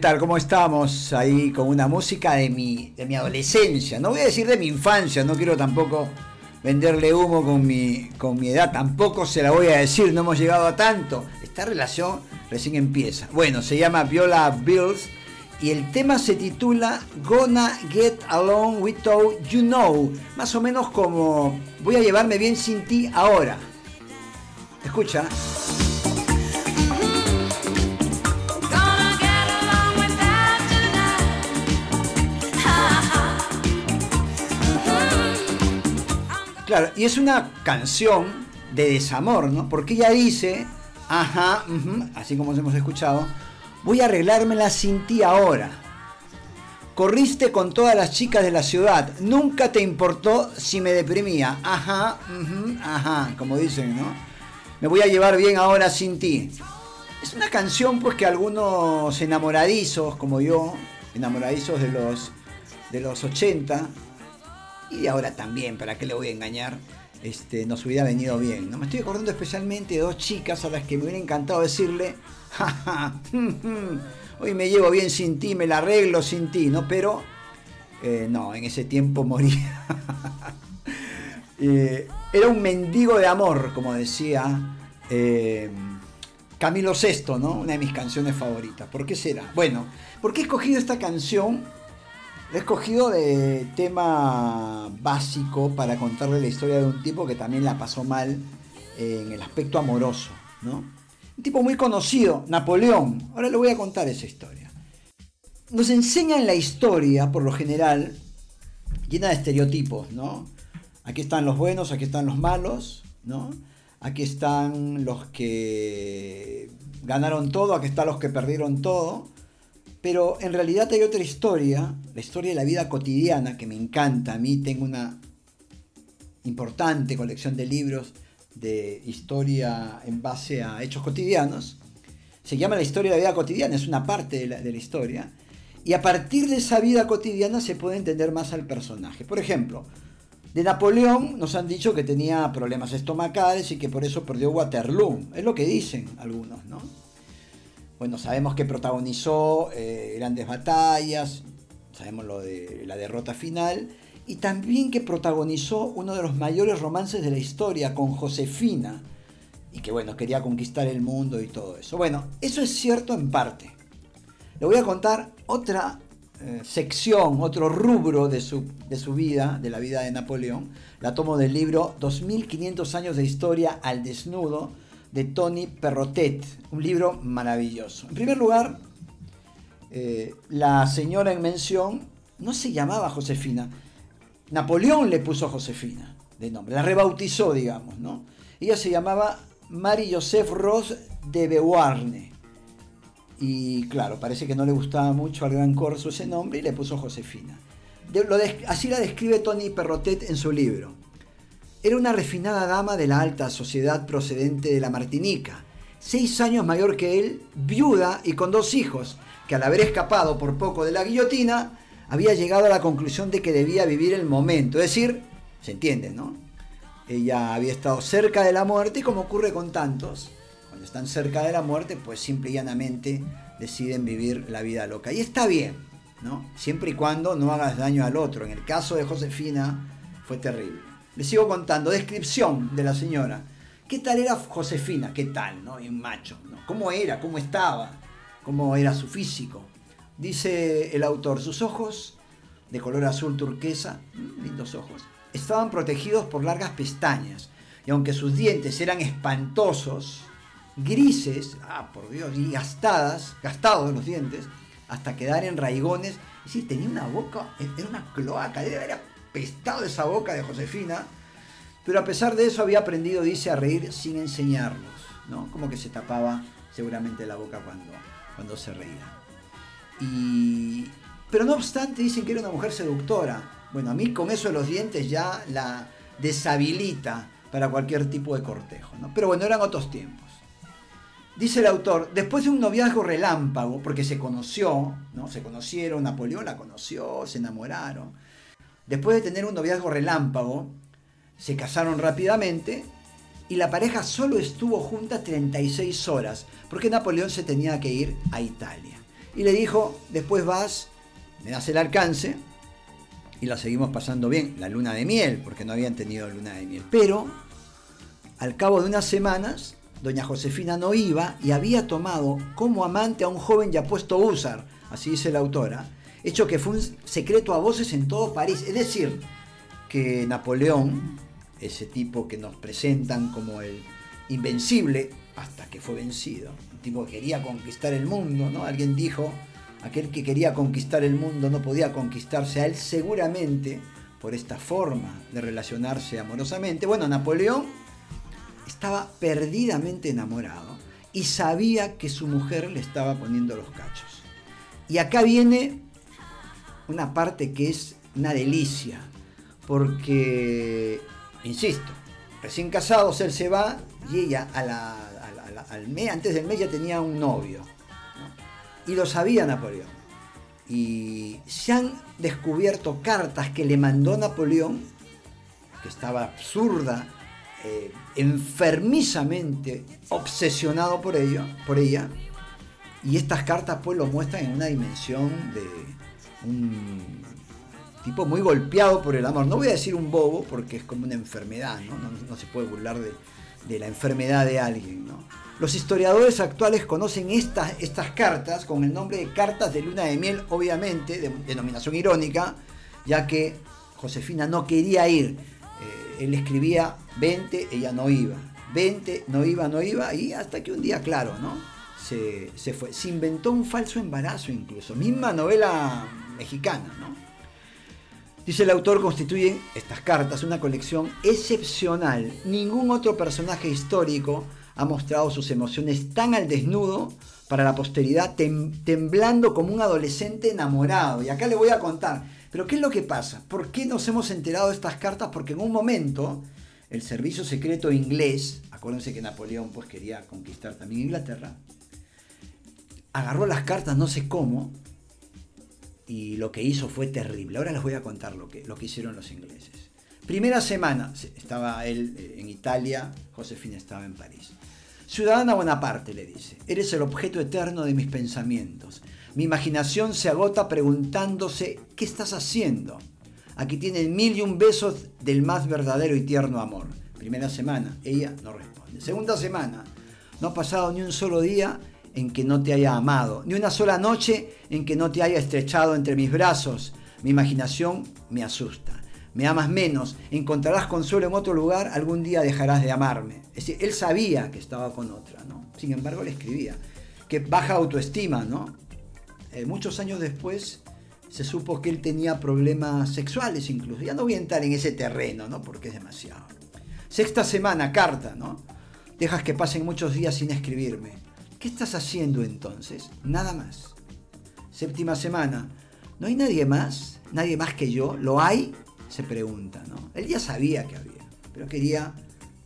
¿Qué tal? ¿Cómo estamos? Ahí con una música de mi, de mi adolescencia. No voy a decir de mi infancia, no quiero tampoco venderle humo con mi, con mi edad, tampoco se la voy a decir, no hemos llegado a tanto. Esta relación recién empieza. Bueno, se llama Viola Bills y el tema se titula Gonna Get Along Without You Know. Más o menos como voy a llevarme bien sin ti ahora. Escucha. Claro, y es una canción de desamor, ¿no? Porque ella dice, ajá, así como hemos escuchado, voy a arreglármela sin ti ahora. Corriste con todas las chicas de la ciudad, nunca te importó si me deprimía, ajá, ajá, como dicen, ¿no? Me voy a llevar bien ahora sin ti. Es una canción pues que algunos enamoradizos como yo, enamoradizos de los de los 80, y ahora también, ¿para qué le voy a engañar? Este, nos hubiera venido bien. ¿no? Me estoy acordando especialmente de dos chicas a las que me hubiera encantado decirle, hoy me llevo bien sin ti, me la arreglo sin ti, ¿no? Pero eh, no, en ese tiempo moría. Eh, era un mendigo de amor, como decía eh, Camilo VI, ¿no? Una de mis canciones favoritas. ¿Por qué será? Bueno, ¿por qué he escogido esta canción? He escogido de tema básico para contarle la historia de un tipo que también la pasó mal en el aspecto amoroso, ¿no? Un tipo muy conocido, Napoleón. Ahora le voy a contar esa historia. Nos enseñan la historia, por lo general, llena de estereotipos, ¿no? Aquí están los buenos, aquí están los malos, ¿no? Aquí están los que ganaron todo, aquí están los que perdieron todo. Pero en realidad hay otra historia, la historia de la vida cotidiana, que me encanta. A mí tengo una importante colección de libros de historia en base a hechos cotidianos. Se llama la historia de la vida cotidiana, es una parte de la, de la historia. Y a partir de esa vida cotidiana se puede entender más al personaje. Por ejemplo, de Napoleón nos han dicho que tenía problemas estomacales y que por eso perdió Waterloo. Es lo que dicen algunos, ¿no? Bueno, sabemos que protagonizó eh, grandes batallas, sabemos lo de la derrota final, y también que protagonizó uno de los mayores romances de la historia con Josefina, y que bueno, quería conquistar el mundo y todo eso. Bueno, eso es cierto en parte. Le voy a contar otra eh, sección, otro rubro de su, de su vida, de la vida de Napoleón. La tomo del libro 2500 años de historia al desnudo de Tony Perrotet, un libro maravilloso. En primer lugar, eh, la señora en mención no se llamaba Josefina, Napoleón le puso Josefina de nombre, la rebautizó, digamos, ¿no? Ella se llamaba Marie-Joseph Ross de Beauharnais. Y claro, parece que no le gustaba mucho al gran corso ese nombre y le puso Josefina. así la describe Tony Perrotet en su libro. Era una refinada dama de la alta sociedad procedente de la Martinica, seis años mayor que él, viuda y con dos hijos, que al haber escapado por poco de la guillotina, había llegado a la conclusión de que debía vivir el momento, es decir, se entiende, ¿no? Ella había estado cerca de la muerte y como ocurre con tantos, cuando están cerca de la muerte, pues simple y llanamente deciden vivir la vida loca. Y está bien, ¿no? Siempre y cuando no hagas daño al otro. En el caso de Josefina fue terrible. Le sigo contando. Descripción de la señora. ¿Qué tal era Josefina? ¿Qué tal? ¿no? Un macho. ¿Cómo era? ¿Cómo estaba? ¿Cómo era su físico? Dice el autor, sus ojos de color azul turquesa, mm, lindos ojos, estaban protegidos por largas pestañas. Y aunque sus dientes eran espantosos, grises, ah, por Dios, y gastadas, gastados los dientes, hasta quedar en raigones. Es decir, tenía una boca, era una cloaca, era pestado esa boca de Josefina, pero a pesar de eso había aprendido, dice, a reír sin enseñarlos, ¿no? Como que se tapaba seguramente la boca cuando, cuando se reía. Y, pero no obstante dicen que era una mujer seductora. Bueno, a mí con eso de los dientes ya la deshabilita para cualquier tipo de cortejo, ¿no? Pero bueno, eran otros tiempos. Dice el autor, después de un noviazgo relámpago, porque se conoció, ¿no? Se conocieron, Napoleón la conoció, se enamoraron Después de tener un noviazgo relámpago, se casaron rápidamente y la pareja solo estuvo junta 36 horas, porque Napoleón se tenía que ir a Italia. Y le dijo, después vas, me das el alcance y la seguimos pasando bien, la luna de miel, porque no habían tenido luna de miel. Pero al cabo de unas semanas, doña Josefina no iba y había tomado como amante a un joven ya puesto Usar, así dice la autora, hecho que fue un secreto a voces en todo París. Es decir, que Napoleón, ese tipo que nos presentan como el invencible, hasta que fue vencido, un tipo que quería conquistar el mundo, ¿no? Alguien dijo, aquel que quería conquistar el mundo no podía conquistarse a él seguramente por esta forma de relacionarse amorosamente. Bueno, Napoleón estaba perdidamente enamorado y sabía que su mujer le estaba poniendo los cachos. Y acá viene una parte que es una delicia, porque, insisto, recién casados él se va y ella al mes, antes del mes ya tenía un novio. Y lo sabía Napoleón. Y se han descubierto cartas que le mandó Napoleón, que estaba absurda, eh, enfermizamente obsesionado por, ello, por ella. Y estas cartas pues lo muestran en una dimensión de un tipo muy golpeado por el amor. No voy a decir un bobo porque es como una enfermedad, ¿no? No, se puede burlar de, la enfermedad de alguien, ¿no? Los historiadores actuales conocen estas, estas cartas con el nombre de cartas de luna de miel, obviamente, de denominación irónica, ya que Josefina no quería ir. Eh, él escribía 20, ella no iba. 20, no iba, no iba, y hasta que un día, claro, ¿no? Se, se fue. Se inventó un falso embarazo incluso. Misma novela ¿no? Dice el autor, constituyen estas cartas una colección excepcional. Ningún otro personaje histórico ha mostrado sus emociones tan al desnudo para la posteridad, temblando como un adolescente enamorado. Y acá le voy a contar. Pero ¿qué es lo que pasa? ¿Por qué nos hemos enterado de estas cartas? Porque en un momento el servicio secreto inglés, acuérdense que Napoleón pues quería conquistar también Inglaterra, agarró las cartas no sé cómo y lo que hizo fue terrible. Ahora les voy a contar lo que, lo que hicieron los ingleses. Primera semana, estaba él eh, en Italia, Josefina estaba en París. Ciudadana Bonaparte, le dice, eres el objeto eterno de mis pensamientos. Mi imaginación se agota preguntándose, ¿qué estás haciendo? Aquí tienen mil y un besos del más verdadero y tierno amor. Primera semana, ella no responde. Segunda semana, no ha pasado ni un solo día en que no te haya amado, ni una sola noche en que no te haya estrechado entre mis brazos. Mi imaginación me asusta. Me amas menos, encontrarás consuelo en otro lugar, algún día dejarás de amarme. Es decir, él sabía que estaba con otra, ¿no? Sin embargo, le escribía. Que baja autoestima, ¿no? Eh, muchos años después se supo que él tenía problemas sexuales incluso. Ya no voy a entrar en ese terreno, ¿no? Porque es demasiado. Sexta semana, carta, ¿no? Dejas que pasen muchos días sin escribirme. ¿Qué estás haciendo entonces? Nada más. Séptima semana. ¿No hay nadie más? ¿Nadie más que yo? ¿Lo hay? Se pregunta, ¿no? Él ya sabía que había, pero quería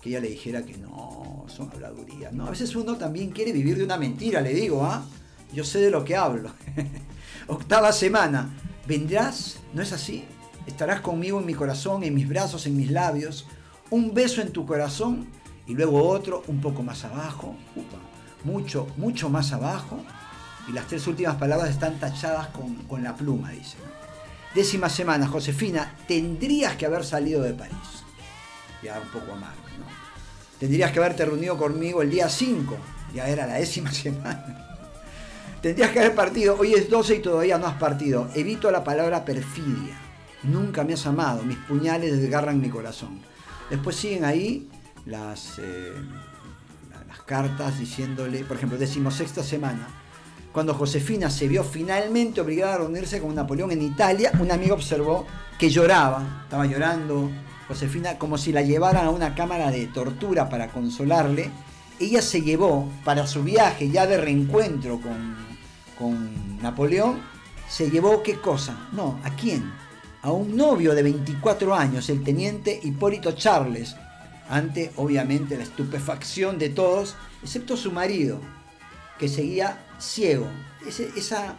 que ella le dijera que no, son habladurías, ¿no? A veces uno también quiere vivir de una mentira, le digo, ¿ah? Yo sé de lo que hablo. Octava semana. ¿Vendrás? ¿No es así? Estarás conmigo en mi corazón, en mis brazos, en mis labios. Un beso en tu corazón y luego otro un poco más abajo. Upa mucho, mucho más abajo, y las tres últimas palabras están tachadas con, la pluma, dice. Décima semana, Josefina, tendrías que haber salido de París. Ya un poco amargo, ¿no? Tendrías que haberte reunido conmigo el día 5, ya era la décima semana. Tendrías que haber partido, hoy es 12 y todavía no has partido. Evito la palabra perfidia. Nunca me has amado, mis puñales desgarran mi corazón. Después siguen ahí las... Eh, cartas diciéndole, por ejemplo, decimosexta semana, cuando Josefina se vio finalmente obligada a reunirse con Napoleón en Italia, un amigo observó que lloraba, estaba llorando Josefina como si la llevaran a una cámara de tortura para consolarle. Ella se llevó para su viaje ya de reencuentro con, con Napoleón, se llevó qué cosa? No, ¿a quién? A un novio de 24 años, el teniente Hipólito Charles, ante obviamente la estupefacción de todos, excepto su marido, que seguía ciego. esa,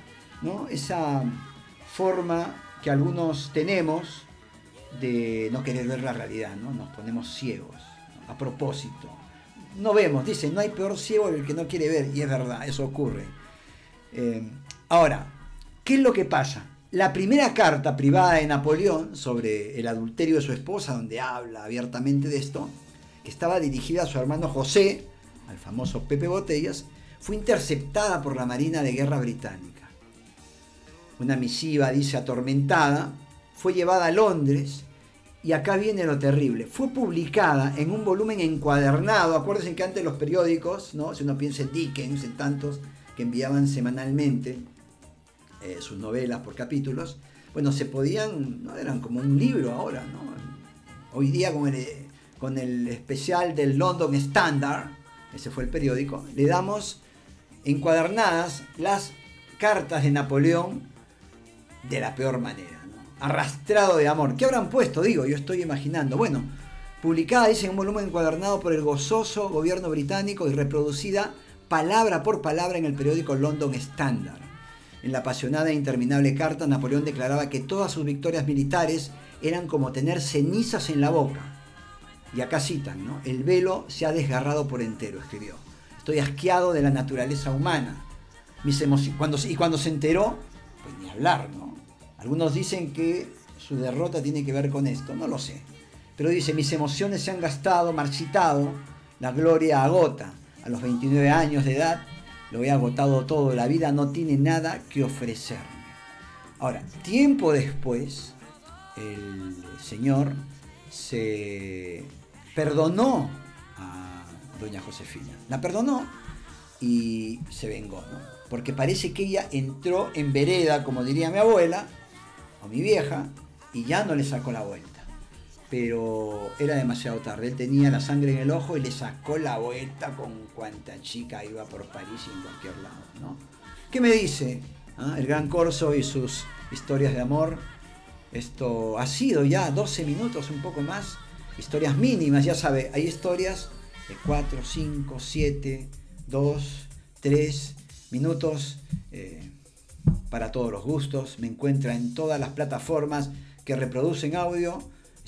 esa forma que algunos tenemos de no querer ver la realidad, ¿no? nos ponemos ciegos a propósito. No vemos, dicen, no hay peor ciego que el que no quiere ver, y es verdad, eso ocurre. Eh, Ahora, ¿qué es lo que pasa? La primera carta privada de Napoleón sobre el adulterio de su esposa, donde habla abiertamente de esto, que estaba dirigida a su hermano José, al famoso Pepe Botellas, fue interceptada por la Marina de Guerra Británica. Una misiva, dice, atormentada, fue llevada a Londres y acá viene lo terrible. Fue publicada en un volumen encuadernado. Acuérdense que antes los periódicos, ¿no? si uno piensa en Dickens, en tantos que enviaban semanalmente eh, sus novelas por capítulos, bueno, se podían, ¿no? eran como un libro ahora. ¿no? Hoy día con el, con el especial del London Standard, ese fue el periódico, le damos encuadernadas las cartas de Napoleón de la peor manera, arrastrado de amor. ¿Qué habrán puesto? Digo, yo estoy imaginando. Bueno, publicada, dice, en un volumen encuadernado por el gozoso gobierno británico y reproducida palabra por palabra en el periódico London Standard. En la apasionada e interminable carta, Napoleón declaraba que todas sus victorias militares eran como tener cenizas en la boca. Y acá citan, ¿no? El velo se ha desgarrado por entero, escribió. Estoy asqueado de la naturaleza humana. Mis cuando, y cuando se enteró, pues ni hablar, ¿no? Algunos dicen que su derrota tiene que ver con esto, no lo sé. Pero dice, mis emociones se han gastado, marchitado, la gloria agota. A los 29 años de edad lo he agotado todo, la vida no tiene nada que ofrecerme. Ahora, tiempo después, el Señor se perdonó doña Josefina. La perdonó y se vengó, ¿no? Porque parece que ella entró en vereda, como diría mi abuela o mi vieja, y ya no le sacó la vuelta. Pero era demasiado tarde. Él tenía la sangre en el ojo y le sacó la vuelta con cuanta chica iba por París y en cualquier lado, ¿no? ¿Qué me dice ah, el gran Corso y sus historias de amor? Esto ha sido ya 12 minutos, un poco más. Historias mínimas, ya sabe, hay historias de 4, 5, 7, 2, 3 minutos eh, para todos los gustos. Me encuentra en todas las plataformas que reproducen audio.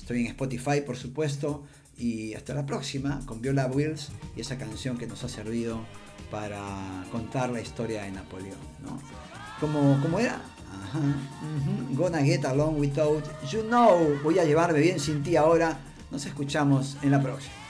Estoy en Spotify, por supuesto. Y hasta la próxima con Viola Wills y esa canción que nos ha servido para contar la historia de Napoleón. ¿no? ¿Cómo, era? Ajá, Gonna get along without you know. Voy a llevarme bien sin ti ahora. Nos escuchamos en la próxima.